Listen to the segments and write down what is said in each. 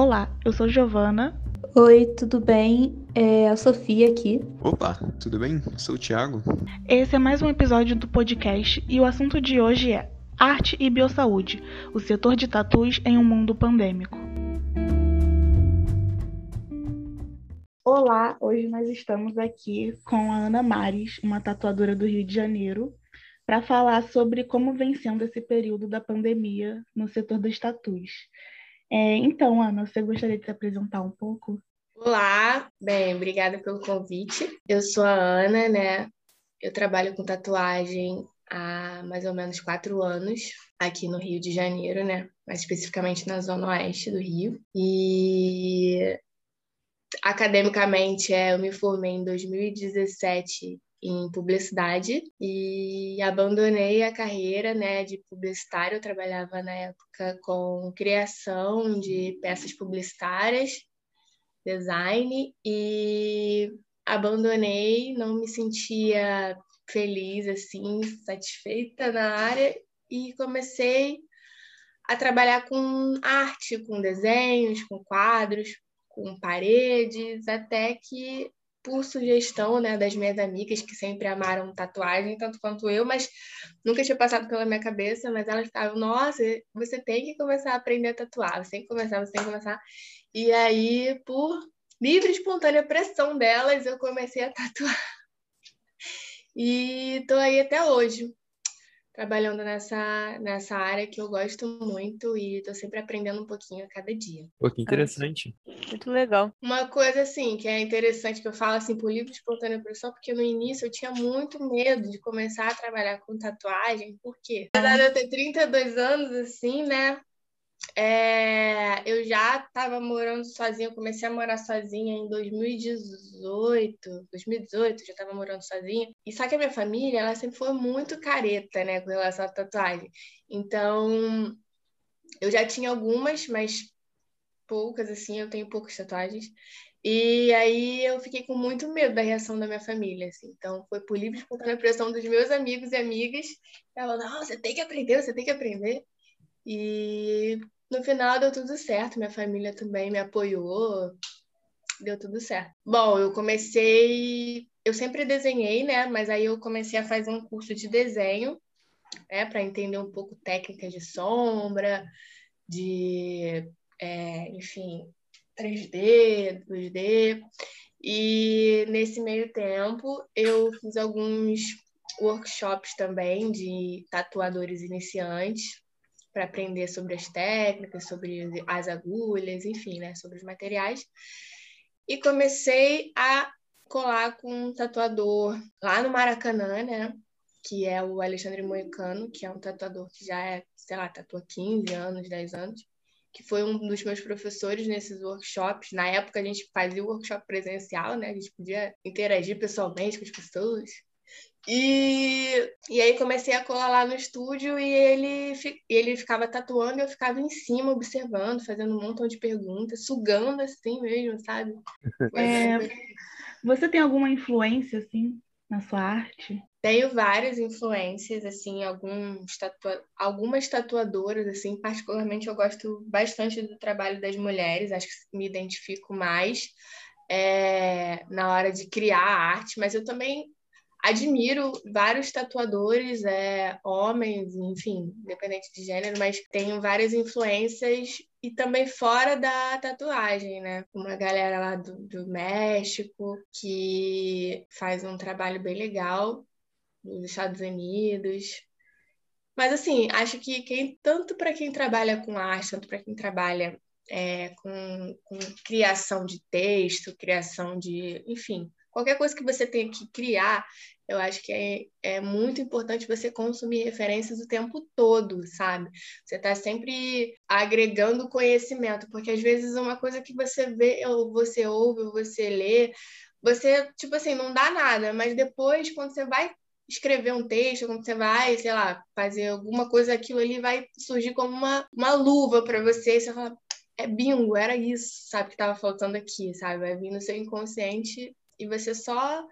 Olá, eu sou Giovana. Oi, tudo bem? É a Sofia aqui. Opa, tudo bem? Sou o Thiago. Esse é mais um episódio do podcast e o assunto de hoje é Arte e Biossaúde, o setor de tatus em um mundo pandêmico. Olá, hoje nós estamos aqui com a Ana Mares, uma tatuadora do Rio de Janeiro, para falar sobre como vem sendo esse período da pandemia no setor dos tatus. É, então, Ana, você gostaria de se apresentar um pouco? Olá, bem, obrigada pelo convite. Eu sou a Ana, né? Eu trabalho com tatuagem há mais ou menos quatro anos aqui no Rio de Janeiro, né? Mais especificamente na zona oeste do Rio. E academicamente, é, eu me formei em 2017 em publicidade e abandonei a carreira né, de publicitário. Eu trabalhava na época com criação de peças publicitárias, design, e abandonei, não me sentia feliz, assim, satisfeita na área e comecei a trabalhar com arte, com desenhos, com quadros, com paredes, até que por sugestão né, das minhas amigas que sempre amaram tatuagem, tanto quanto eu, mas nunca tinha passado pela minha cabeça, mas elas ficavam, nossa, você tem que começar a aprender a tatuar, você tem que começar, você tem que começar. E aí, por livre e espontânea pressão delas, eu comecei a tatuar. E tô aí até hoje trabalhando nessa, nessa área que eu gosto muito e estou sempre aprendendo um pouquinho a cada dia. Pô, que interessante. Muito legal. Uma coisa, assim, que é interessante, que eu falo, assim, por livre de espontânea pressão, porque no início eu tinha muito medo de começar a trabalhar com tatuagem, por quê? Apesar de eu ter 32 anos, assim, né, é, eu já estava morando sozinha, comecei a morar sozinha em 2018, 2018, já estava morando sozinha. E só que a minha família, ela sempre foi muito careta, né, com relação à tatuagem. Então, eu já tinha algumas, mas poucas, assim, eu tenho poucas tatuagens. E aí eu fiquei com muito medo da reação da minha família, assim. Então, foi por livre espontânea pressão dos meus amigos e amigas. Ela, não, você tem que aprender, você tem que aprender. E no final deu tudo certo, minha família também me apoiou, deu tudo certo. Bom, eu comecei, eu sempre desenhei, né? Mas aí eu comecei a fazer um curso de desenho, né? Para entender um pouco técnicas de sombra, de, é, enfim, 3D, 2D. E nesse meio tempo eu fiz alguns workshops também de tatuadores iniciantes para aprender sobre as técnicas, sobre as agulhas, enfim, né, sobre os materiais. E comecei a colar com um tatuador lá no Maracanã, né, que é o Alexandre Moicano, que é um tatuador que já é, sei lá, tatua 15 anos, 10 anos, que foi um dos meus professores nesses workshops. Na época a gente fazia o workshop presencial, né? A gente podia interagir pessoalmente com as pessoas. E, e aí comecei a colar lá no estúdio e ele, ele ficava tatuando e eu ficava em cima observando, fazendo um montão de perguntas, sugando assim mesmo, sabe? É, você tem alguma influência assim na sua arte? Tenho várias influências, assim, alguns tatua... algumas tatuadoras, assim, particularmente eu gosto bastante do trabalho das mulheres, acho que me identifico mais é, na hora de criar a arte, mas eu também admiro vários tatuadores, é, homens, enfim, independente de gênero, mas tenho várias influências e também fora da tatuagem, né? Uma galera lá do, do México que faz um trabalho bem legal nos Estados Unidos. Mas assim, acho que quem tanto para quem trabalha com arte, tanto para quem trabalha é, com, com criação de texto, criação de, enfim, qualquer coisa que você tenha que criar, eu acho que é, é muito importante você consumir referências o tempo todo, sabe? Você está sempre agregando conhecimento, porque às vezes uma coisa que você vê, ou você ouve, ou você lê, você, tipo assim, não dá nada, mas depois, quando você vai escrever um texto, quando você vai, sei lá, fazer alguma coisa, aquilo ali vai surgir como uma, uma luva para você, e você fala, é bingo, era isso, sabe, que estava faltando aqui, sabe? Vai vir no seu inconsciente e você só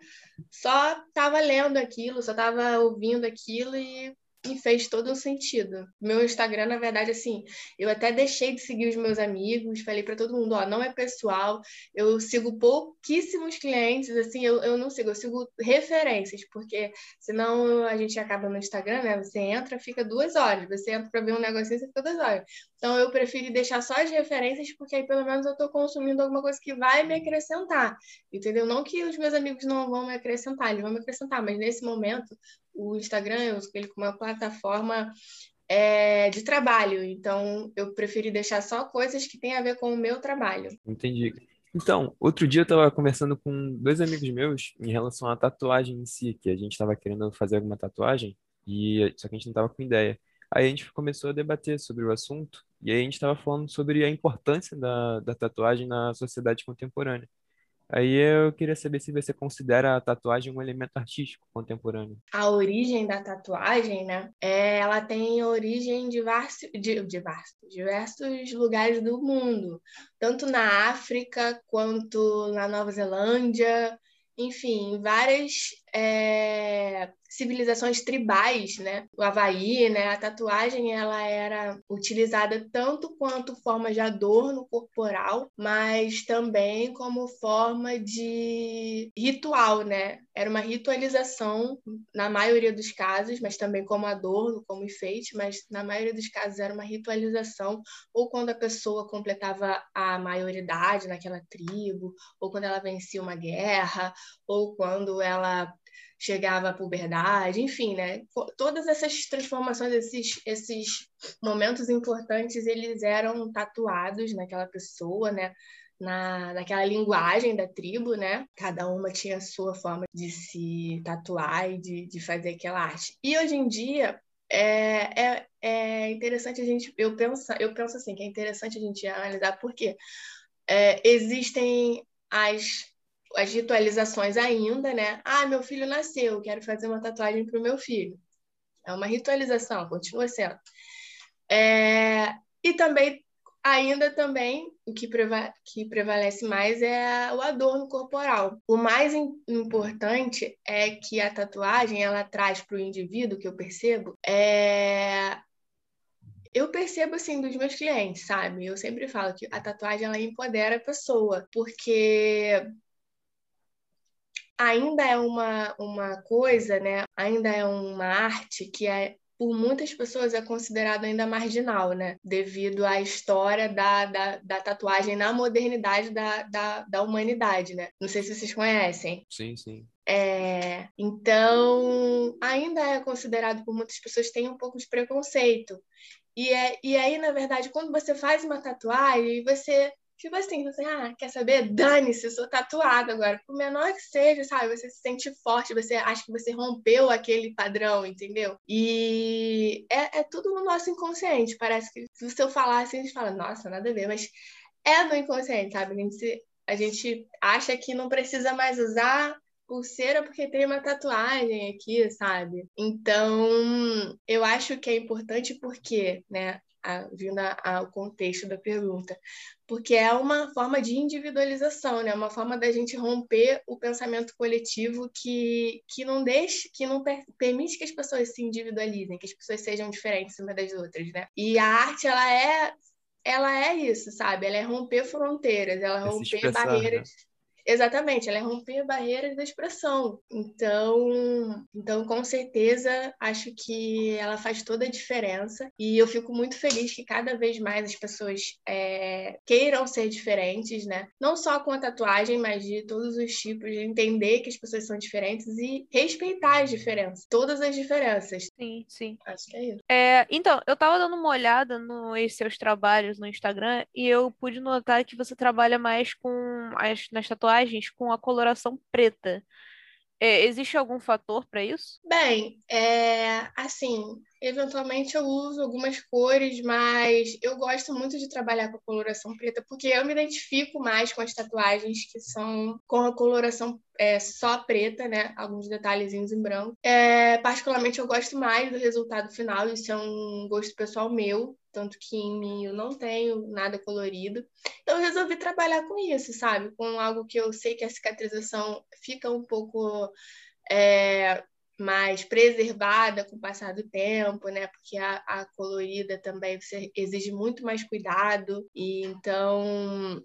só estava lendo aquilo, só estava ouvindo aquilo e me fez todo um sentido. Meu Instagram, na verdade, assim, eu até deixei de seguir os meus amigos, falei para todo mundo, ó, não é pessoal, eu sigo pouquíssimos clientes, assim, eu, eu não sigo, eu sigo referências, porque senão a gente acaba no Instagram, né? Você entra, fica duas horas, você entra para ver um negocinho, você fica duas horas. Então eu preferi deixar só as referências, porque aí pelo menos eu estou consumindo alguma coisa que vai me acrescentar, entendeu? Não que os meus amigos não vão me acrescentar, eles vão me acrescentar, mas nesse momento o Instagram eu uso ele como uma plataforma é, de trabalho, então eu preferi deixar só coisas que têm a ver com o meu trabalho. Entendi. Então, outro dia eu estava conversando com dois amigos meus em relação à tatuagem em si, que a gente estava querendo fazer alguma tatuagem, e só que a gente não estava com ideia. Aí a gente começou a debater sobre o assunto, e aí a gente estava falando sobre a importância da, da tatuagem na sociedade contemporânea. Aí eu queria saber se você considera a tatuagem um elemento artístico contemporâneo. A origem da tatuagem, né? É, ela tem origem em diversos, diversos, diversos lugares do mundo, tanto na África quanto na Nova Zelândia, enfim, várias é, civilizações tribais, né? O Havaí, né? A tatuagem ela era utilizada tanto quanto forma de adorno corporal, mas também como forma de ritual, né? Era uma ritualização na maioria dos casos, mas também como adorno, como enfeite, mas na maioria dos casos era uma ritualização ou quando a pessoa completava a maioridade naquela tribo, ou quando ela vencia uma guerra, ou quando ela chegava à puberdade, enfim, né? Todas essas transformações, esses, esses momentos importantes, eles eram tatuados naquela pessoa, né? Na, naquela linguagem da tribo, né? Cada uma tinha a sua forma de se tatuar e de, de fazer aquela arte. E hoje em dia, é, é, é interessante a gente, eu penso, eu penso assim, que é interessante a gente analisar porque é, existem as as ritualizações ainda, né? Ah, meu filho nasceu, quero fazer uma tatuagem para o meu filho. É uma ritualização, continua sendo. É, e também, ainda também, o que, preva que prevalece mais é o adorno corporal. O mais importante é que a tatuagem, ela traz para o indivíduo, que eu percebo, é eu percebo assim dos meus clientes, sabe? Eu sempre falo que a tatuagem ela empodera a pessoa, porque ainda é uma, uma coisa, né? Ainda é uma arte que é por muitas pessoas é considerado ainda marginal, né? Devido à história da, da, da tatuagem na modernidade da, da, da, humanidade, né? Não sei se vocês conhecem. Sim, sim. É, então, ainda é considerado por muitas pessoas tem um pouco de preconceito. E, é, e aí, na verdade, quando você faz uma tatuagem, você Tipo assim, você, ah, quer saber? Dane-se, sou tatuada agora. Por menor que seja, sabe? Você se sente forte, você acha que você rompeu aquele padrão, entendeu? E é, é tudo no nosso inconsciente. Parece que se eu falar assim, a gente fala, nossa, nada a ver, mas é do inconsciente, sabe? A gente, a gente acha que não precisa mais usar pulseira porque tem uma tatuagem aqui, sabe? Então, eu acho que é importante porque, né? A, vindo ao contexto da pergunta, porque é uma forma de individualização, né? Uma forma da gente romper o pensamento coletivo que, que não deixa, que não per, permite que as pessoas se individualizem, que as pessoas sejam diferentes umas das outras, né? E a arte ela é ela é isso, sabe? Ela é romper fronteiras, ela é romper barreiras. Né? Exatamente, ela é romper barreiras da expressão. Então, então, com certeza, acho que ela faz toda a diferença. E eu fico muito feliz que cada vez mais as pessoas é, queiram ser diferentes, né? Não só com a tatuagem, mas de todos os tipos, de entender que as pessoas são diferentes e respeitar as diferenças, todas as diferenças. Sim, sim. Acho que é isso. É, então, eu tava dando uma olhada nos seus trabalhos no Instagram e eu pude notar que você trabalha mais com as nas tatuagens tatuagens com a coloração preta. É, existe algum fator para isso? Bem, é, assim, eventualmente eu uso algumas cores, mas eu gosto muito de trabalhar com a coloração preta porque eu me identifico mais com as tatuagens que são com a coloração é, só preta, né? Alguns detalhezinhos em branco. É, particularmente eu gosto mais do resultado final, isso é um gosto pessoal meu tanto que em mim eu não tenho nada colorido. Então eu resolvi trabalhar com isso, sabe? Com algo que eu sei que a cicatrização fica um pouco é, mais preservada com o passar do tempo, né? Porque a, a colorida também exige muito mais cuidado. E então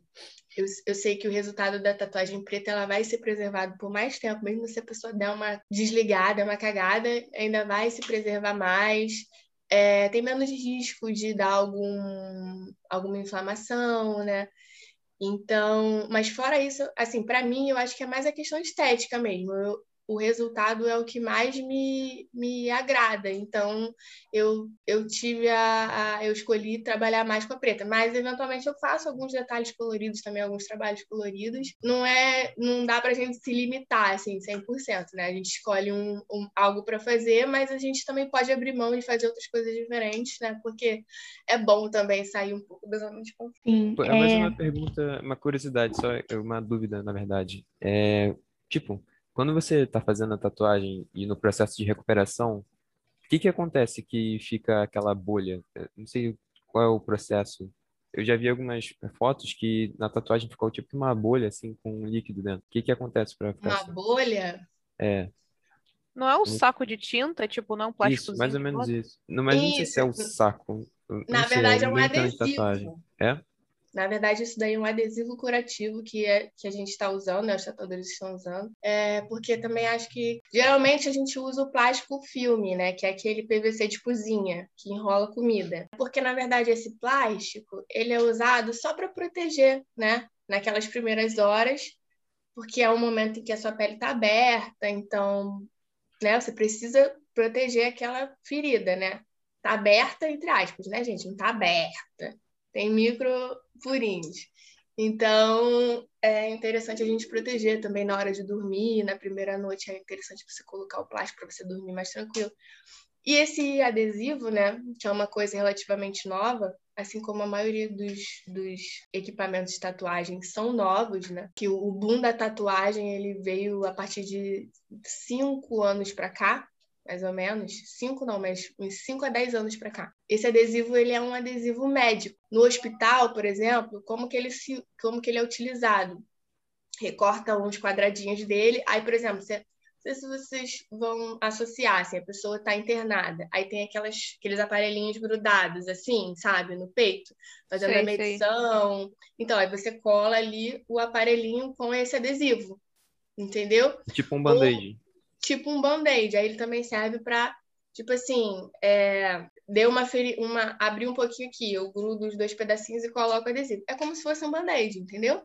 eu, eu sei que o resultado da tatuagem preta ela vai ser preservado por mais tempo, mesmo se a pessoa der uma desligada, uma cagada, ainda vai se preservar mais. É, tem menos risco de dar algum, alguma inflamação, né? Então, mas fora isso, assim, para mim, eu acho que é mais a questão estética mesmo. Eu, o resultado é o que mais me, me agrada. Então, eu, eu tive a, a, Eu escolhi trabalhar mais com a preta, mas eventualmente eu faço alguns detalhes coloridos também, alguns trabalhos coloridos. Não é. Não dá pra gente se limitar, assim, 100%, né? A gente escolhe um, um algo para fazer, mas a gente também pode abrir mão de fazer outras coisas diferentes, né? Porque é bom também sair um pouco da zona de conforto. Sim, é mais uma pergunta, uma curiosidade, só uma dúvida, na verdade. É, tipo, quando você está fazendo a tatuagem e no processo de recuperação, o que que acontece que fica aquela bolha? não sei qual é o processo. Eu já vi algumas fotos que na tatuagem ficou tipo uma bolha assim com um líquido dentro. O que que acontece para ficar Uma assim? bolha? É. Não é um saco de tinta, tipo, não é um plástico. Isso, mais ou menos isso. Não, mas não sei se é o saco. Na sei, verdade, é um adesivo. Tatuagem. É? Na verdade, isso daí é um adesivo curativo que, é, que a gente está usando, né, os tatuadores estão usando, é, porque também acho que geralmente a gente usa o plástico filme, né, que é aquele PVC de cozinha que enrola comida. Porque na verdade esse plástico ele é usado só para proteger, né, naquelas primeiras horas, porque é um momento em que a sua pele está aberta, então, né, você precisa proteger aquela ferida, né? Tá aberta entre aspas, né, gente? Não tá aberta tem micro furinhos. Então, é interessante a gente proteger também na hora de dormir, na primeira noite é interessante você colocar o plástico para você dormir mais tranquilo. E esse adesivo, né, que é uma coisa relativamente nova, assim como a maioria dos, dos equipamentos de tatuagem são novos, né, que o boom da tatuagem ele veio a partir de cinco anos para cá, mais ou menos, cinco não, mas uns 5 a 10 anos para cá. Esse adesivo ele é um adesivo médico. No hospital, por exemplo, como que ele se, como que ele é utilizado? Recorta uns quadradinhos dele, aí, por exemplo, você, não sei se vocês vão associar, assim, a pessoa está internada, aí tem aquelas, aqueles aparelhinhos grudados, assim, sabe, no peito, fazendo sei, a medição. Sei. Então, aí você cola ali o aparelhinho com esse adesivo, entendeu? Tipo um band-aid tipo um band-aid. Aí ele também serve para, tipo assim, é, deu uma, feri uma abrir um pouquinho aqui, eu grudo os dois pedacinhos e coloco adesivo. É como se fosse um band-aid, entendeu?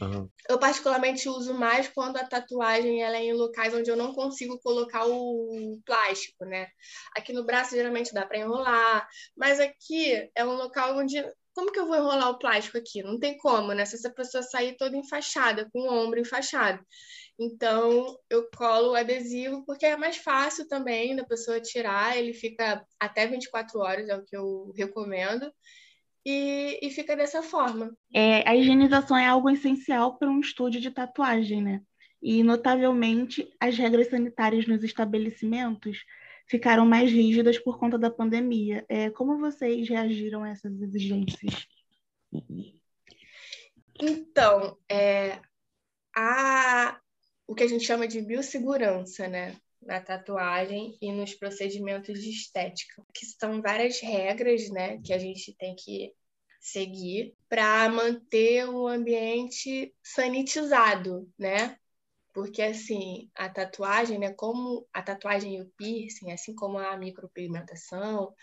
Uhum. Eu particularmente uso mais quando a tatuagem ela é em locais onde eu não consigo colocar o plástico, né? Aqui no braço geralmente dá para enrolar, mas aqui é um local onde como que eu vou enrolar o plástico aqui? Não tem como, né? Se essa pessoa sair toda enfaixada, com o ombro enfaixado. Então, eu colo o adesivo porque é mais fácil também da pessoa tirar, ele fica até 24 horas, é o que eu recomendo, e, e fica dessa forma. É, a higienização é algo essencial para um estúdio de tatuagem, né? E, notavelmente, as regras sanitárias nos estabelecimentos ficaram mais rígidas por conta da pandemia. É, como vocês reagiram a essas exigências? Então, é, a, o que a gente chama de biossegurança, né? Na tatuagem e nos procedimentos de estética, que são várias regras, né? Que a gente tem que seguir para manter o ambiente sanitizado, né? Porque assim, a tatuagem, né, como a tatuagem e o piercing, assim como a micropigmentação,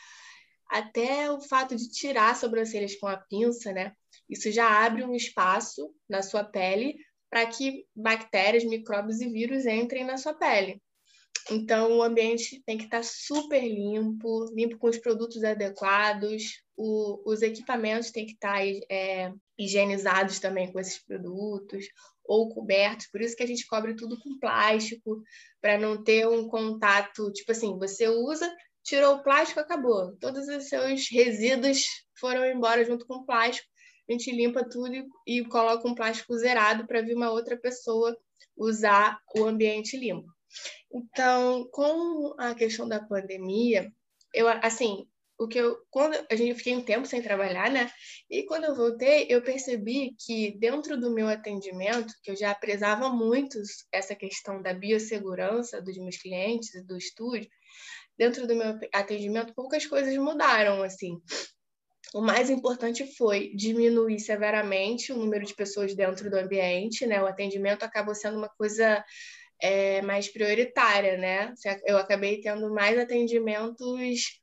até o fato de tirar as sobrancelhas com a pinça, né? Isso já abre um espaço na sua pele para que bactérias, micróbios e vírus entrem na sua pele. Então, o ambiente tem que estar tá super limpo, limpo com os produtos adequados, o, os equipamentos têm que estar tá, é, higienizados também com esses produtos, ou cobertos, por isso que a gente cobre tudo com plástico, para não ter um contato, tipo assim, você usa, tirou o plástico, acabou. Todos os seus resíduos foram embora junto com o plástico a gente limpa tudo e, coloca um plástico zerado para vir uma outra pessoa usar o ambiente limpo. Então, com a questão da pandemia, eu assim, o que eu quando a gente fiquei um tempo sem trabalhar, né? E quando eu voltei, eu percebi que dentro do meu atendimento, que eu já prezava muito essa questão da biossegurança dos meus clientes do estúdio, dentro do meu atendimento poucas coisas mudaram assim. O mais importante foi diminuir severamente o número de pessoas dentro do ambiente, né? O atendimento acabou sendo uma coisa é, mais prioritária, né? Eu acabei tendo mais atendimentos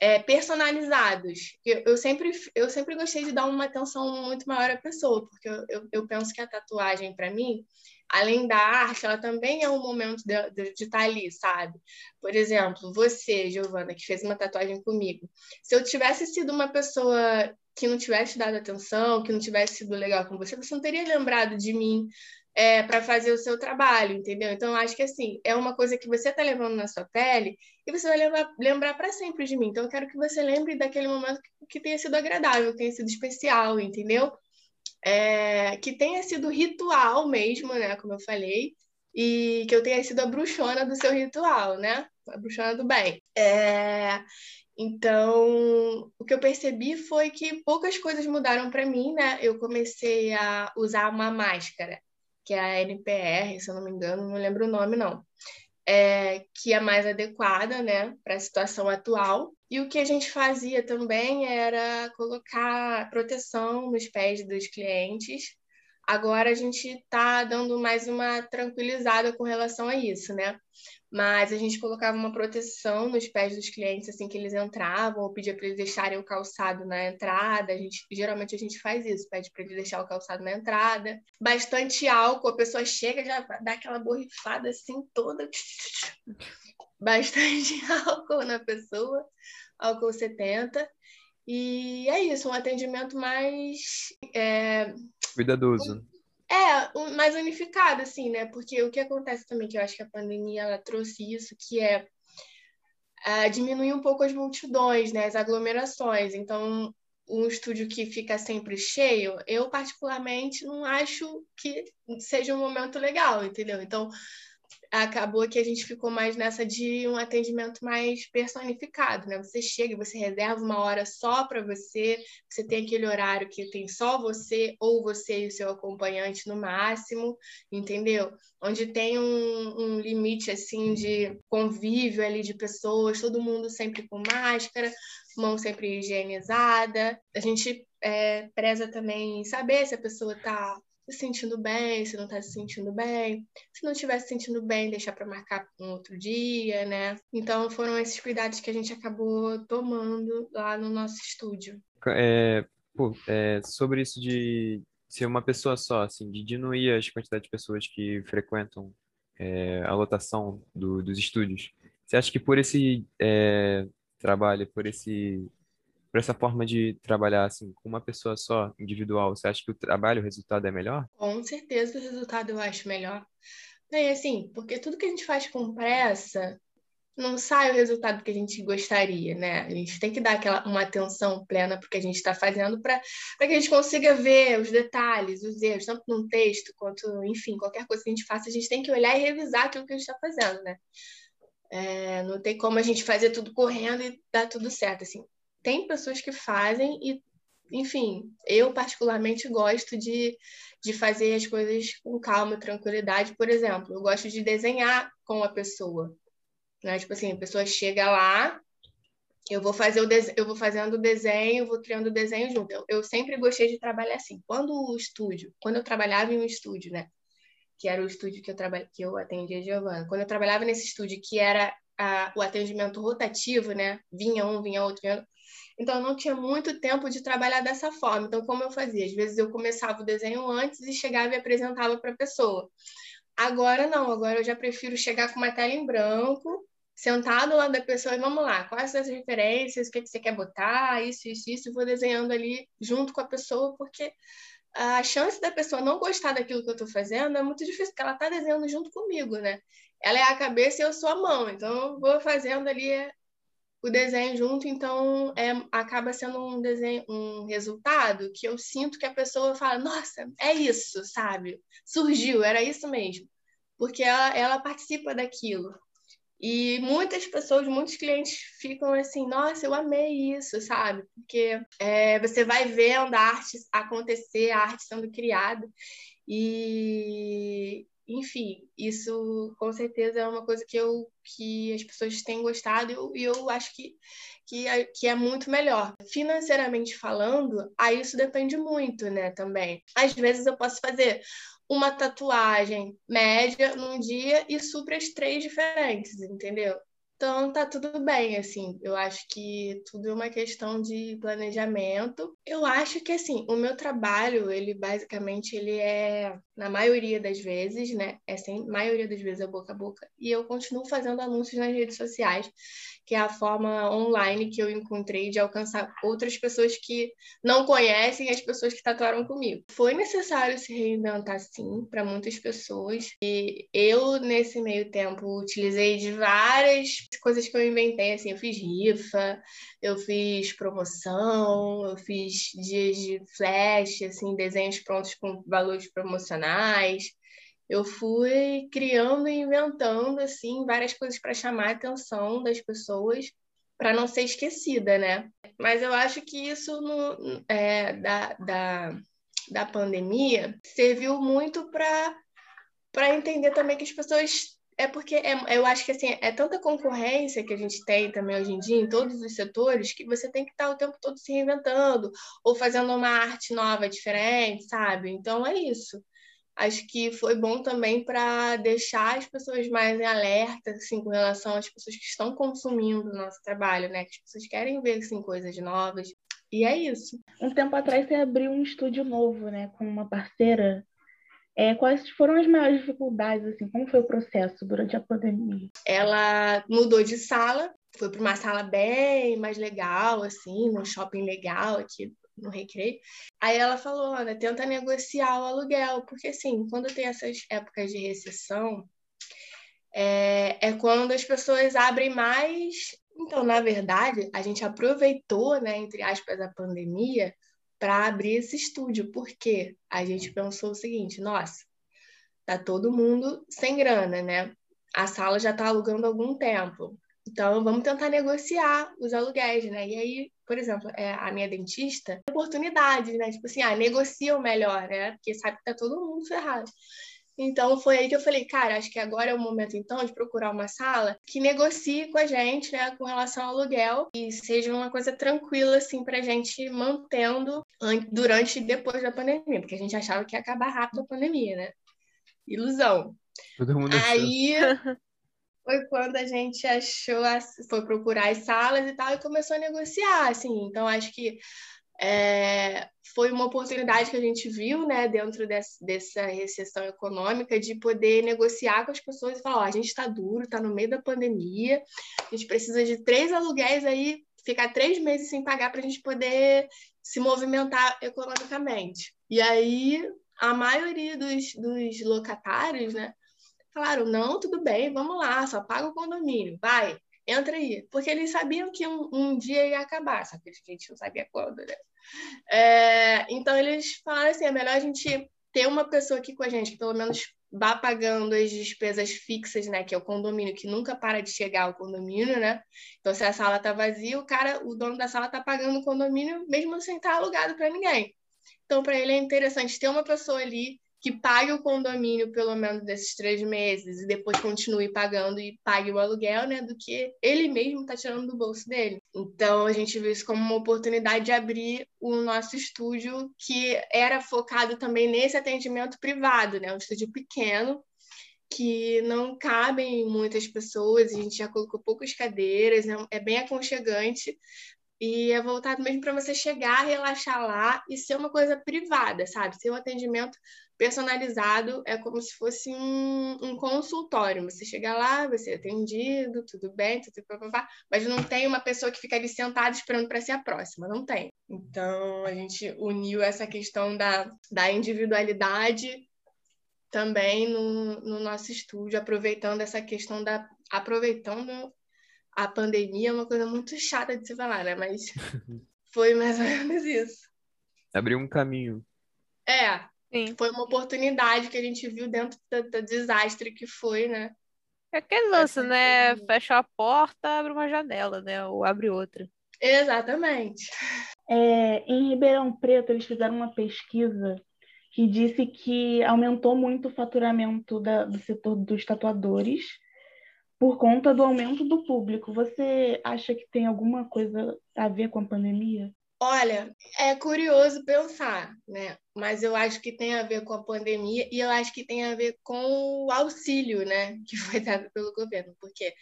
é, personalizados. Eu, eu, sempre, eu sempre gostei de dar uma atenção muito maior à pessoa, porque eu, eu, eu penso que a tatuagem, para mim, além da arte, ela também é um momento de, de, de, estar ali, sabe? Por exemplo, você, Giovana, que fez uma tatuagem comigo, se eu tivesse sido uma pessoa que não tivesse dado atenção, que não tivesse sido legal com você, você não teria lembrado de mim é, para fazer o seu trabalho, entendeu? Então, acho que assim, é uma coisa que você está levando na sua pele e você vai levar, lembrar para sempre de mim. Então, eu quero que você lembre daquele momento que, que tenha sido agradável, que tenha sido especial, entendeu? É, que tenha sido ritual mesmo, né? Como eu falei, e que eu tenha sido a bruxona do seu ritual, né? A bruxona do bem. É, então, o que eu percebi foi que poucas coisas mudaram para mim, né? Eu comecei a usar uma máscara que é a NPR, se eu não me engano, não lembro o nome, não. É, que é mais adequada né, para a situação atual. E o que a gente fazia também era colocar proteção nos pés dos clientes. Agora a gente está dando mais uma tranquilizada com relação a isso, né? mas a gente colocava uma proteção nos pés dos clientes assim que eles entravam, ou pedia para eles deixarem o calçado na entrada. A gente, geralmente a gente faz isso, pede para eles deixar o calçado na entrada. Bastante álcool, a pessoa chega já dá aquela borrifada assim toda. Bastante álcool na pessoa, álcool 70. E é isso, um atendimento mais. É... Cuidadoso. É, mais unificado, assim, né? Porque o que acontece também, que eu acho que a pandemia ela trouxe isso, que é uh, diminuir um pouco as multidões, né? As aglomerações. Então, um estúdio que fica sempre cheio, eu particularmente não acho que seja um momento legal, entendeu? Então, acabou que a gente ficou mais nessa de um atendimento mais personificado, né? Você chega, você reserva uma hora só para você, você tem aquele horário que tem só você ou você e o seu acompanhante no máximo, entendeu? Onde tem um, um limite assim de convívio ali de pessoas, todo mundo sempre com máscara, mão sempre higienizada. A gente é, preza também saber se a pessoa está se sentindo bem, se não está se sentindo bem. Se não estiver se sentindo bem, deixar para marcar um outro dia, né? Então foram esses cuidados que a gente acabou tomando lá no nosso estúdio. É, pô, é, sobre isso de ser uma pessoa só, assim, de diminuir as quantidades de pessoas que frequentam é, a lotação do, dos estúdios. Você acha que por esse é, trabalho, por esse para essa forma de trabalhar assim com uma pessoa só, individual, você acha que o trabalho, o resultado é melhor? Com certeza o resultado eu acho melhor. É assim, porque tudo que a gente faz com pressa não sai o resultado que a gente gostaria, né? A gente tem que dar aquela uma atenção plena porque a gente está fazendo para que a gente consiga ver os detalhes, os erros, tanto num texto quanto, enfim, qualquer coisa que a gente faça, a gente tem que olhar e revisar aquilo que a gente está fazendo, né? É, não tem como a gente fazer tudo correndo e dar tudo certo, assim tem pessoas que fazem e, enfim, eu particularmente gosto de, de fazer as coisas com calma e tranquilidade. Por exemplo, eu gosto de desenhar com a pessoa. Né? Tipo assim, a pessoa chega lá, eu vou fazer o eu vou fazendo o desenho, vou criando o desenho junto. Eu, eu sempre gostei de trabalhar assim. Quando o estúdio, quando eu trabalhava em um estúdio, né? Que era o estúdio que eu que eu atendia a Giovana. Quando eu trabalhava nesse estúdio que era a, o atendimento rotativo, né? Vinha um, vinha outro, vinha outro. Então, eu não tinha muito tempo de trabalhar dessa forma. Então, como eu fazia? Às vezes eu começava o desenho antes e chegava e apresentava para a pessoa. Agora não, agora eu já prefiro chegar com uma tela em branco, sentado lá da pessoa e vamos lá, quais são as referências, o que, que você quer botar, isso, isso, isso, vou desenhando ali junto com a pessoa, porque a chance da pessoa não gostar daquilo que eu estou fazendo é muito difícil, porque ela está desenhando junto comigo, né? Ela é a cabeça e eu sou a mão, então eu vou fazendo ali o desenho junto, então é, acaba sendo um desenho, um resultado que eu sinto que a pessoa fala, nossa, é isso, sabe? Surgiu, era isso mesmo. Porque ela, ela participa daquilo. E muitas pessoas, muitos clientes ficam assim, nossa, eu amei isso, sabe? Porque é, você vai vendo a arte acontecer, a arte sendo criada. E, enfim, isso com certeza é uma coisa que, eu, que as pessoas têm gostado e eu, eu acho que, que, é, que é muito melhor. Financeiramente falando, aí isso depende muito, né, também. Às vezes eu posso fazer uma tatuagem média num dia e supra as três diferentes, entendeu? Então tá tudo bem, assim. Eu acho que tudo é uma questão de planejamento. Eu acho que assim, o meu trabalho, ele basicamente ele é na maioria das vezes, né? É sem maioria das vezes é boca a boca. E eu continuo fazendo anúncios nas redes sociais que é a forma online que eu encontrei de alcançar outras pessoas que não conhecem as pessoas que tatuaram comigo. Foi necessário se reinventar, sim, para muitas pessoas. E eu, nesse meio tempo, utilizei de várias coisas que eu inventei, assim, eu fiz rifa, eu fiz promoção, eu fiz dias de flash, assim, desenhos prontos com valores promocionais eu fui criando e inventando assim várias coisas para chamar a atenção das pessoas para não ser esquecida, né? Mas eu acho que isso no, é, da, da, da pandemia serviu muito para entender também que as pessoas é porque é, eu acho que assim é tanta concorrência que a gente tem também hoje em dia em todos os setores que você tem que estar o tempo todo se reinventando ou fazendo uma arte nova diferente, sabe? Então é isso acho que foi bom também para deixar as pessoas mais em alerta assim, com relação às pessoas que estão consumindo o nosso trabalho, né? Que as pessoas querem ver assim, coisas novas. E é isso. Um tempo atrás você abriu um estúdio novo, né, com uma parceira. É, quais foram as maiores dificuldades, assim? Como foi o processo durante a pandemia? Ela mudou de sala, foi para uma sala bem mais legal, assim, num shopping legal aqui no recreio. Aí ela falou, Ana, tenta negociar o aluguel, porque assim, quando tem essas épocas de recessão, é, é quando as pessoas abrem mais. Então, na verdade, a gente aproveitou, né, entre aspas, a pandemia para abrir esse estúdio, porque a gente pensou o seguinte, nossa, tá todo mundo sem grana, né? A sala já está alugando há algum tempo. Então, vamos tentar negociar os aluguéis, né? E aí, por exemplo, é, a minha dentista, oportunidades, né? Tipo assim, ah, negocia o melhor, né? Porque sabe que tá todo mundo ferrado. Então, foi aí que eu falei, cara, acho que agora é o momento, então, de procurar uma sala que negocie com a gente, né, com relação ao aluguel e seja uma coisa tranquila, assim, pra gente mantendo durante e depois da pandemia, porque a gente achava que ia acabar rápido a pandemia, né? Ilusão. Todo mundo Aí, foi quando a gente achou, foi procurar as salas e tal, e começou a negociar, assim. Então, acho que é, foi uma oportunidade que a gente viu, né, dentro dessa recessão econômica, de poder negociar com as pessoas e falar: a gente está duro, está no meio da pandemia, a gente precisa de três aluguéis aí, ficar três meses sem pagar para a gente poder se movimentar economicamente. E aí, a maioria dos, dos locatários, né, Falaram, não, tudo bem, vamos lá, só paga o condomínio, vai, entra aí. Porque eles sabiam que um, um dia ia acabar, só que a gente não sabia quando, né? É, então eles falaram assim, é melhor a gente ter uma pessoa aqui com a gente, que pelo menos vá pagando as despesas fixas, né, que é o condomínio, que nunca para de chegar ao condomínio, né? Então, se a sala tá vazia, o cara, o dono da sala tá pagando o condomínio mesmo sem estar alugado para ninguém. Então, para ele é interessante ter uma pessoa ali que pague o condomínio pelo menos desses três meses e depois continue pagando e pague o aluguel, né? Do que ele mesmo está tirando do bolso dele. Então a gente viu isso como uma oportunidade de abrir o nosso estúdio, que era focado também nesse atendimento privado, né? Um estúdio pequeno que não cabem muitas pessoas, a gente já colocou poucas cadeiras, né? é bem aconchegante, e é voltado mesmo para você chegar, relaxar lá e ser uma coisa privada, sabe? Ser um atendimento personalizado, é como se fosse um, um consultório. Você chega lá, você é atendido, tudo bem, tudo papapá, mas não tem uma pessoa que fica ali sentada esperando para ser a próxima, não tem. Então, a gente uniu essa questão da, da individualidade também no, no nosso estúdio, aproveitando essa questão da. aproveitando a pandemia é uma coisa muito chata de se falar, né? Mas foi mais ou menos isso. Abriu um caminho. É, Sim. foi uma oportunidade que a gente viu dentro do, do desastre que foi, né? É aquele lance, né? Fecha a porta, abre uma janela, né? Ou abre outra. Exatamente. É, em Ribeirão Preto, eles fizeram uma pesquisa que disse que aumentou muito o faturamento da, do setor dos tatuadores por conta do aumento do público. Você acha que tem alguma coisa a ver com a pandemia? Olha, é curioso pensar, né? Mas eu acho que tem a ver com a pandemia e eu acho que tem a ver com o auxílio, né? Que foi dado pelo governo, porque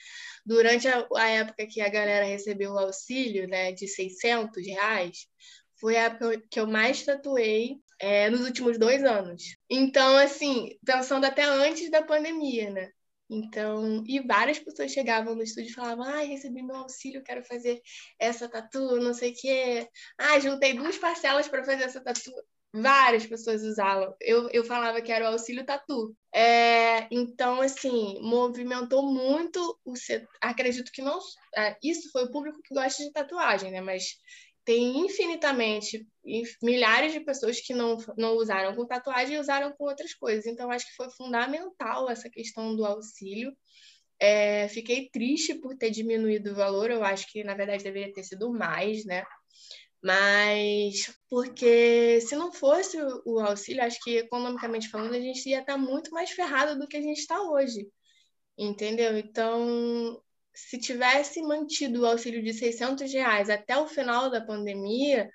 durante a, a época que a galera recebeu o auxílio, né, de 600 reais, foi a época que eu mais tatuei é, nos últimos dois anos. Então, assim, pensando até antes da pandemia, né? Então, e várias pessoas chegavam no estúdio e falavam: ai, recebi meu auxílio, quero fazer essa tatu, não sei o quê. Ah, juntei duas parcelas para fazer essa tatu. Várias pessoas usavam. Eu, eu falava que era o auxílio tatu. É, então, assim, movimentou muito o setor. Acredito que não. É, isso foi o público que gosta de tatuagem, né? Mas tem infinitamente milhares de pessoas que não, não usaram com tatuagem e usaram com outras coisas. Então, acho que foi fundamental essa questão do auxílio. É, fiquei triste por ter diminuído o valor, eu acho que na verdade deveria ter sido mais, né? Mas porque se não fosse o auxílio, acho que economicamente falando, a gente ia estar muito mais ferrado do que a gente está hoje. Entendeu? Então, se tivesse mantido o auxílio de 600 reais até o final da pandemia,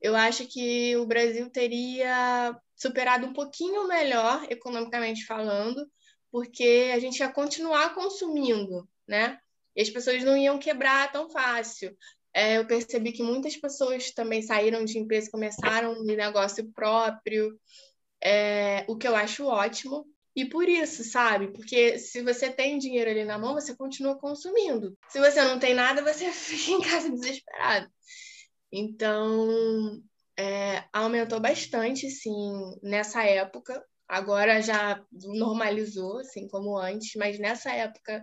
eu acho que o Brasil teria superado um pouquinho melhor, economicamente falando, porque a gente ia continuar consumindo, né? E as pessoas não iam quebrar tão fácil. É, eu percebi que muitas pessoas também saíram de empresa começaram um negócio próprio, é, o que eu acho ótimo, e por isso, sabe? Porque se você tem dinheiro ali na mão, você continua consumindo. Se você não tem nada, você fica em casa desesperado. Então, é, aumentou bastante, sim, nessa época. Agora já normalizou, assim como antes, mas nessa época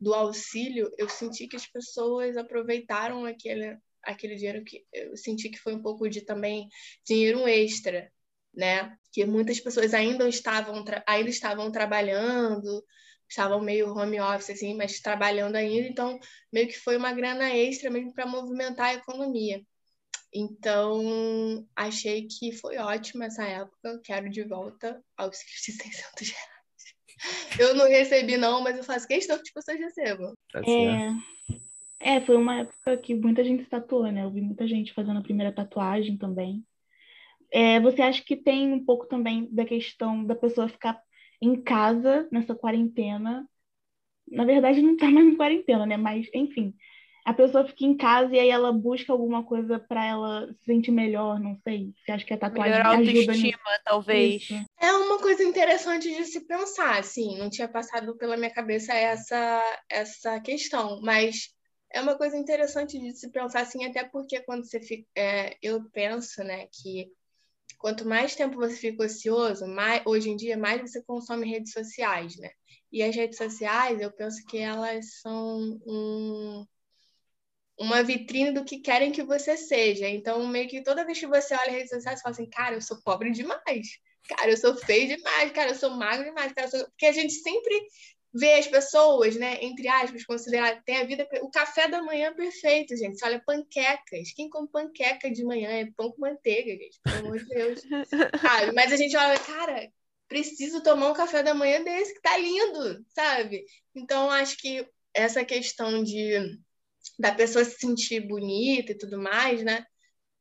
do auxílio, eu senti que as pessoas aproveitaram aquele, aquele dinheiro que eu senti que foi um pouco de também dinheiro extra, né? Que muitas pessoas ainda estavam, ainda estavam trabalhando, estavam meio home office, assim, mas trabalhando ainda, então meio que foi uma grana extra mesmo para movimentar a economia. Então, achei que foi ótima essa época, quero de volta aos 600 reais. Eu não recebi, não, mas eu faço questão que as pessoas recebam. É, é, foi uma época que muita gente tatuou, né? Eu vi muita gente fazendo a primeira tatuagem também. É, você acha que tem um pouco também da questão da pessoa ficar em casa nessa quarentena? Na verdade, não está mais em quarentena, né? Mas, enfim, a pessoa fica em casa e aí ela busca alguma coisa para ela se sentir melhor, não sei. Você acha que a tatuagem Melhor ajuda autoestima, nisso? talvez. Isso. É uma coisa interessante de se pensar, assim, não tinha passado pela minha cabeça essa, essa questão, mas é uma coisa interessante de se pensar, assim, até porque quando você fica. É, eu penso, né, que quanto mais tempo você fica ocioso, mais, hoje em dia, mais você consome redes sociais, né? E as redes sociais, eu penso que elas são um, uma vitrine do que querem que você seja. Então, meio que toda vez que você olha redes sociais, você fala assim, cara, eu sou pobre demais. Cara, eu sou feio demais. Cara, eu sou magro demais. Cara, sou... Porque a gente sempre ver as pessoas, né, entre aspas, considerar, tem a vida, o café da manhã perfeito, gente. Você olha panquecas. Quem come panqueca de manhã é pão com manteiga, gente, pelo amor de Deus. sabe? Mas a gente olha, cara, preciso tomar um café da manhã desse que tá lindo, sabe? Então acho que essa questão de da pessoa se sentir bonita e tudo mais, né?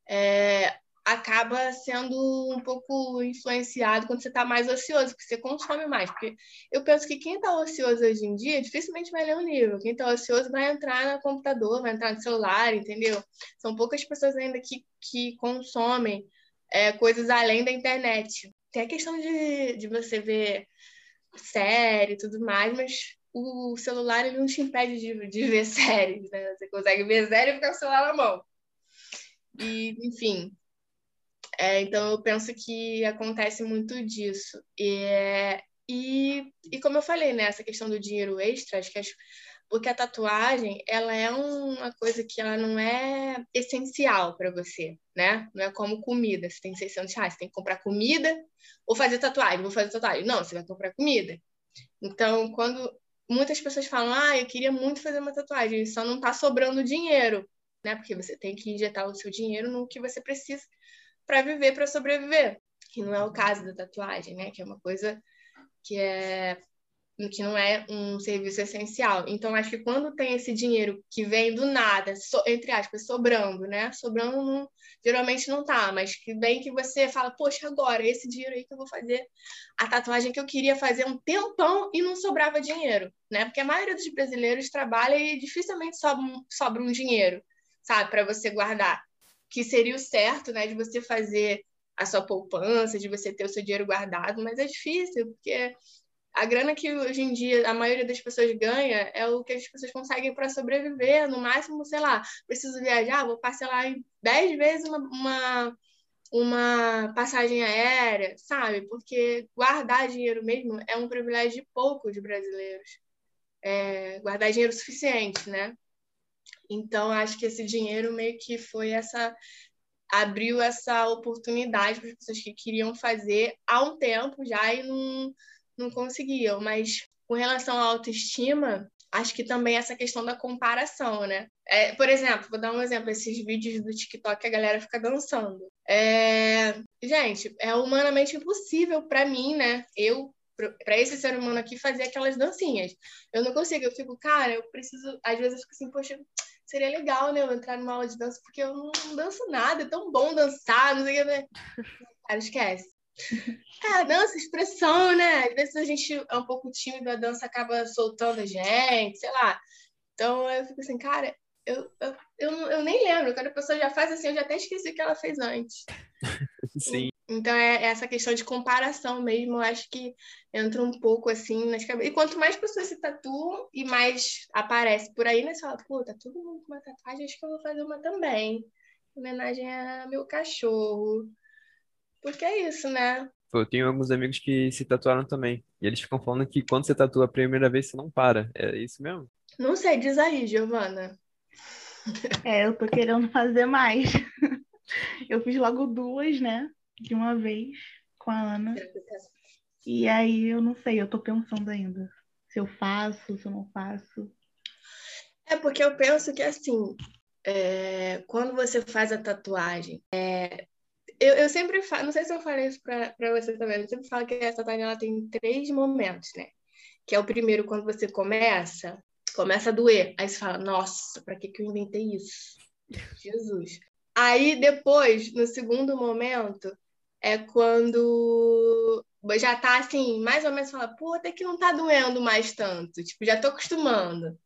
É, acaba sendo um pouco influenciado quando você está mais ocioso, porque você consome mais. Porque eu penso que quem está ocioso hoje em dia dificilmente vai ler um livro. Quem está ocioso vai entrar no computador, vai entrar no celular, entendeu? São poucas pessoas ainda que, que consomem é, coisas além da internet. Tem a questão de, de você ver série e tudo mais, mas o celular ele não te impede de, de ver séries, né? Você consegue ver série e ficar com o celular na mão. E, enfim, é, então, eu penso que acontece muito disso. E, e, e como eu falei, né, essa questão do dinheiro extra, acho que porque a tatuagem, ela é uma coisa que ela não é essencial para você, né? Não é como comida, você tem 600 reais, você tem que comprar comida ou fazer tatuagem. Vou fazer tatuagem. Não, você vai comprar comida. Então, quando muitas pessoas falam, ah, eu queria muito fazer uma tatuagem, só não tá sobrando dinheiro, né? Porque você tem que injetar o seu dinheiro no que você precisa para viver, para sobreviver. Que não é o caso da tatuagem, né? Que é uma coisa que é que não é um serviço essencial. Então, acho que quando tem esse dinheiro que vem do nada, so, entre aspas, sobrando, né? Sobrando não, geralmente não tá, mas que vem que você fala, poxa, agora, esse dinheiro aí que eu vou fazer a tatuagem que eu queria fazer um tempão e não sobrava dinheiro, né? Porque a maioria dos brasileiros trabalha e dificilmente sobra, sobra um dinheiro, sabe, para você guardar. Que seria o certo, né, de você fazer a sua poupança, de você ter o seu dinheiro guardado, mas é difícil, porque a grana que hoje em dia a maioria das pessoas ganha é o que as pessoas conseguem para sobreviver. No máximo, sei lá, preciso viajar, vou parcelar em 10 vezes uma, uma, uma, passagem aérea, sabe? Porque guardar dinheiro mesmo é um privilégio de poucos brasileiros. É, guardar dinheiro suficiente, né? Então, acho que esse dinheiro meio que foi essa. abriu essa oportunidade para as pessoas que queriam fazer há um tempo já e não não conseguiam. Mas com relação à autoestima, acho que também essa questão da comparação, né? É, por exemplo, vou dar um exemplo, esses vídeos do TikTok a galera fica dançando. É... Gente, é humanamente impossível para mim, né? Eu, para esse ser humano aqui, fazer aquelas dancinhas. Eu não consigo, eu fico, cara, eu preciso. Às vezes eu fico assim, poxa, seria legal, né? Eu entrar numa aula de dança, porque eu não, não danço nada, é tão bom dançar, não sei o que. Né? Cara, esquece. É, dança, expressão, né? Às vezes a gente é um pouco tímido, a dança acaba soltando a gente, sei lá. Então eu fico assim, cara, eu, eu, eu, eu nem lembro. Quando a pessoa já faz assim, eu já até esqueci o que ela fez antes. Sim. Então é essa questão de comparação mesmo, eu acho que entra um pouco assim nas cabeças. E quanto mais pessoas se tatuam e mais aparece por aí, né? Você fala, pô, tá todo mundo com uma tatuagem, acho que eu vou fazer uma também. Em homenagem a meu cachorro. Porque é isso, né? Eu tenho alguns amigos que se tatuaram também. E eles ficam falando que quando você tatua a primeira vez, você não para. É isso mesmo? Não sei, diz aí, Giovana. É, eu tô querendo fazer mais. Eu fiz logo duas, né? De uma vez com a Ana. E aí eu não sei, eu tô pensando ainda. Se eu faço, se eu não faço. É porque eu penso que assim, é, quando você faz a tatuagem, é, eu, eu sempre falo, não sei se eu falei isso para você também, eu sempre falo que essa tatuagem ela tem três momentos, né? Que é o primeiro, quando você começa, começa a doer. Aí você fala, nossa, para que, que eu inventei isso? Jesus. Aí depois, no segundo momento, é quando já tá assim, mais ou menos fala, pô, até que não tá doendo mais tanto. Tipo, já tô acostumando.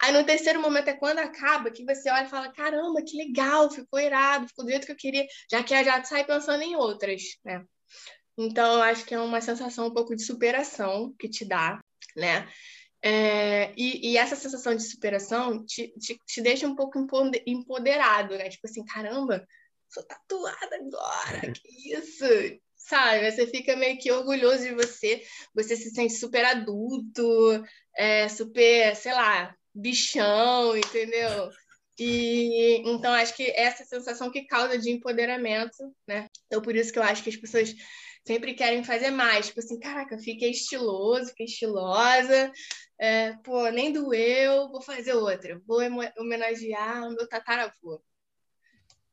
Aí no terceiro momento é quando acaba, que você olha e fala: caramba, que legal, ficou irado, ficou do jeito que eu queria, já que já sai pensando em outras, né? Então, eu acho que é uma sensação um pouco de superação que te dá, né? É, e, e, essa sensação de superação te, te, te, deixa um pouco empoderado, né? Tipo assim, caramba, sou tatuada agora, que isso? Sabe? Você fica meio que orgulhoso de você, você se sente super adulto, é, super, sei lá, bichão, entendeu? E então acho que essa sensação que causa de empoderamento, né? Então por isso que eu acho que as pessoas sempre querem fazer mais, tipo assim, caraca, fiquei estiloso, fiquei estilosa, é, pô, nem doeu, vou fazer outra, vou homenagear o meu tataravô.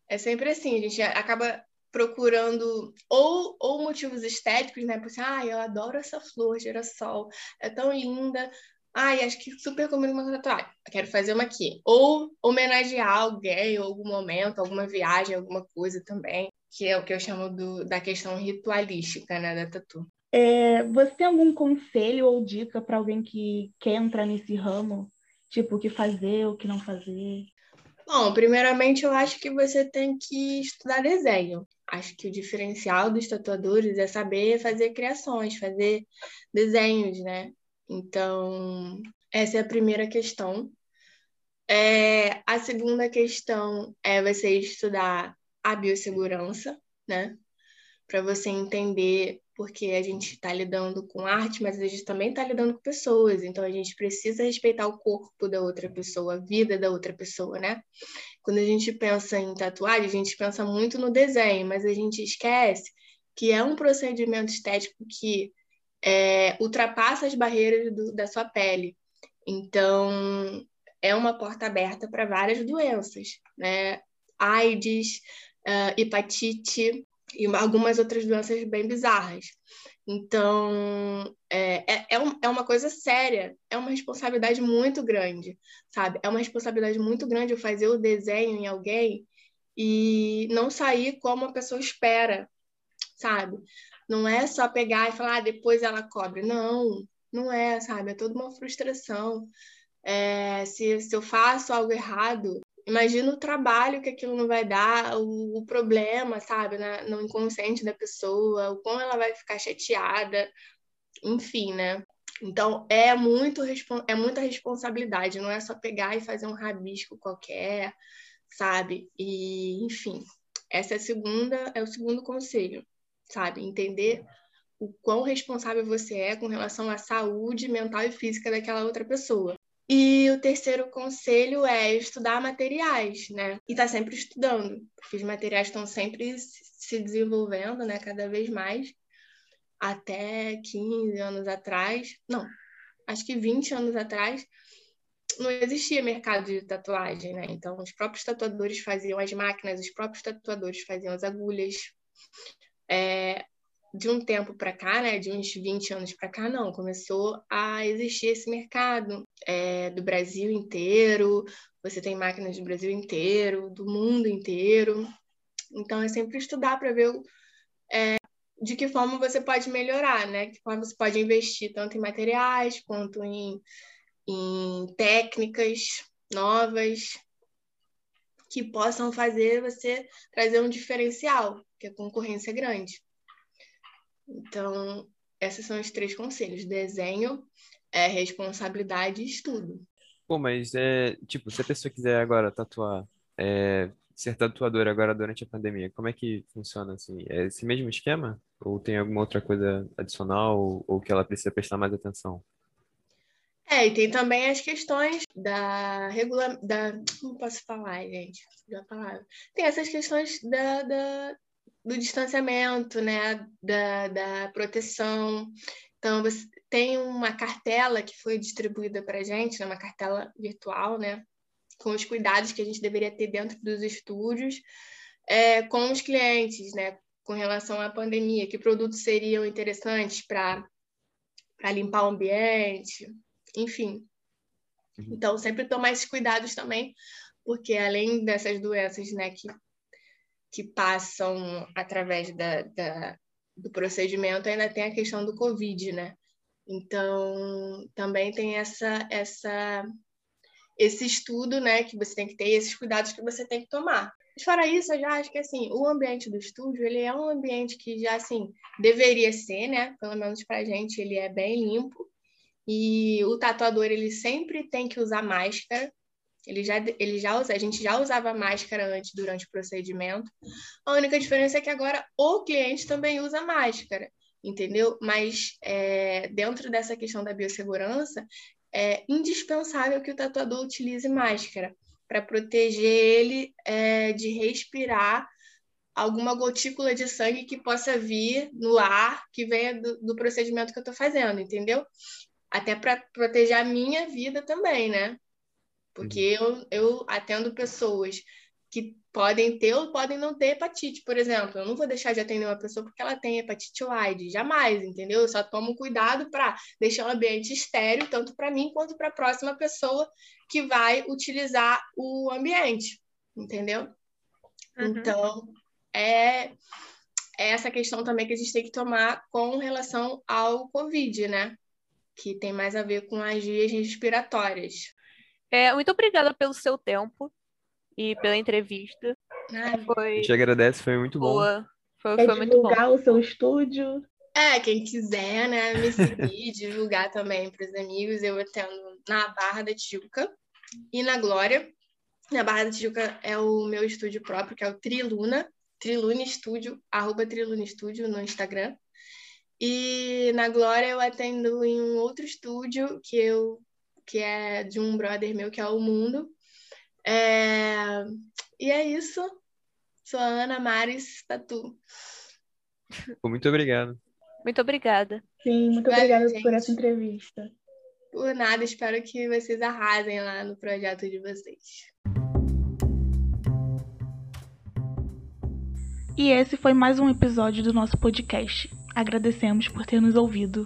É sempre assim, a gente acaba procurando ou, ou motivos estéticos, né? Porque, ah, eu adoro essa flor, girassol, é tão linda, Ai, acho que super combina uma tatuagem. Quero fazer uma aqui. Ou homenagear alguém, algum momento, alguma viagem, alguma coisa também, que é o que eu chamo do, da questão ritualística, né, da tatu. É, você tem algum conselho ou dica para alguém que quer entrar nesse ramo? Tipo, o que fazer, o que não fazer? Bom, primeiramente eu acho que você tem que estudar desenho. Acho que o diferencial dos tatuadores é saber fazer criações, fazer desenhos, né? Então, essa é a primeira questão. É, a segunda questão é você estudar a biossegurança, né? Para você entender porque a gente está lidando com arte, mas a gente também está lidando com pessoas, então a gente precisa respeitar o corpo da outra pessoa, a vida da outra pessoa, né? Quando a gente pensa em tatuagem, a gente pensa muito no desenho, mas a gente esquece que é um procedimento estético que é, ultrapassa as barreiras do, da sua pele. Então, é uma porta aberta para várias doenças, né? AIDS, uh, hepatite e algumas outras doenças bem bizarras. Então, é, é, é, um, é uma coisa séria, é uma responsabilidade muito grande, sabe? É uma responsabilidade muito grande eu fazer o desenho em alguém e não sair como a pessoa espera, sabe? Não é só pegar e falar, ah, depois ela cobre. Não, não é, sabe? É toda uma frustração. É, se, se eu faço algo errado, imagina o trabalho que aquilo não vai dar, o, o problema, sabe, Na, no inconsciente da pessoa, o como ela vai ficar chateada, enfim, né? Então é muito é muita responsabilidade, não é só pegar e fazer um rabisco qualquer, sabe? E enfim, essa é a segunda é o segundo conselho, sabe? Entender o quão responsável você é com relação à saúde mental e física daquela outra pessoa. E o terceiro conselho é estudar materiais, né? E tá sempre estudando, porque os materiais estão sempre se desenvolvendo, né? Cada vez mais. Até 15 anos atrás, não, acho que 20 anos atrás, não existia mercado de tatuagem, né? Então, os próprios tatuadores faziam as máquinas, os próprios tatuadores faziam as agulhas. É, de um tempo para cá, né, de uns 20 anos para cá, não, começou a existir esse mercado é, do Brasil inteiro, você tem máquinas do Brasil inteiro, do mundo inteiro. Então, é sempre estudar para ver é, de que forma você pode melhorar, né? Que forma você pode investir tanto em materiais quanto em, em técnicas novas que possam fazer você trazer um diferencial, que a concorrência é grande. Então, esses são os três conselhos: desenho, é, responsabilidade e estudo. Pô, mas é tipo, se a pessoa quiser agora tatuar, é, ser tatuadora agora durante a pandemia, como é que funciona assim? É esse mesmo esquema? Ou tem alguma outra coisa adicional ou, ou que ela precisa prestar mais atenção? É, e tem também as questões da regula... da como posso falar, gente? Da palavra. Tem essas questões da, da, do distanciamento, né, da, da proteção. Então, você tem uma cartela que foi distribuída para a gente, né, uma cartela virtual, né, com os cuidados que a gente deveria ter dentro dos estúdios, é, com os clientes, né, com relação à pandemia, que produtos seriam interessantes para limpar o ambiente, enfim. Uhum. Então, sempre tomar esses cuidados também, porque além dessas doenças, né, que que passam através da, da, do procedimento, ainda tem a questão do Covid, né? Então, também tem essa, essa, esse estudo, né, que você tem que ter, esses cuidados que você tem que tomar. Mas fora isso, eu já acho que, assim, o ambiente do estúdio, ele é um ambiente que já, assim, deveria ser, né, pelo menos pra gente, ele é bem limpo, e o tatuador, ele sempre tem que usar máscara, ele já, ele já usa, a gente já usava máscara antes durante o procedimento. A única diferença é que agora o cliente também usa máscara, entendeu? Mas é, dentro dessa questão da biossegurança, é indispensável que o tatuador utilize máscara para proteger ele é, de respirar alguma gotícula de sangue que possa vir no ar que venha do, do procedimento que eu estou fazendo, entendeu? Até para proteger a minha vida também, né? Porque uhum. eu, eu atendo pessoas que podem ter ou podem não ter hepatite, por exemplo. Eu não vou deixar de atender uma pessoa porque ela tem hepatite AIDS, jamais, entendeu? Eu só tomo cuidado para deixar o ambiente estéreo, tanto para mim quanto para a próxima pessoa que vai utilizar o ambiente, entendeu? Uhum. Então, é, é essa questão também que a gente tem que tomar com relação ao Covid, né? Que tem mais a ver com as vias respiratórias. É, muito obrigada pelo seu tempo e pela entrevista. Ai, foi... A gente agradece, foi muito boa. bom. Foi, Quer foi muito bom. divulgar o seu estúdio? É, quem quiser, né, me seguir, divulgar também para os amigos, eu atendo na Barra da Tijuca e na Glória. Na Barra da Tijuca é o meu estúdio próprio, que é o Triluna, Trilune Estúdio, arroba Trilune Estúdio no Instagram. E na Glória eu atendo em um outro estúdio que eu que é de um brother meu, que é o Mundo. É... E é isso. Sou a Ana Maris Tatu. Muito obrigado. Muito obrigada. Sim, muito obrigada por essa entrevista. Por nada, espero que vocês arrasem lá no projeto de vocês. E esse foi mais um episódio do nosso podcast. Agradecemos por ter nos ouvido.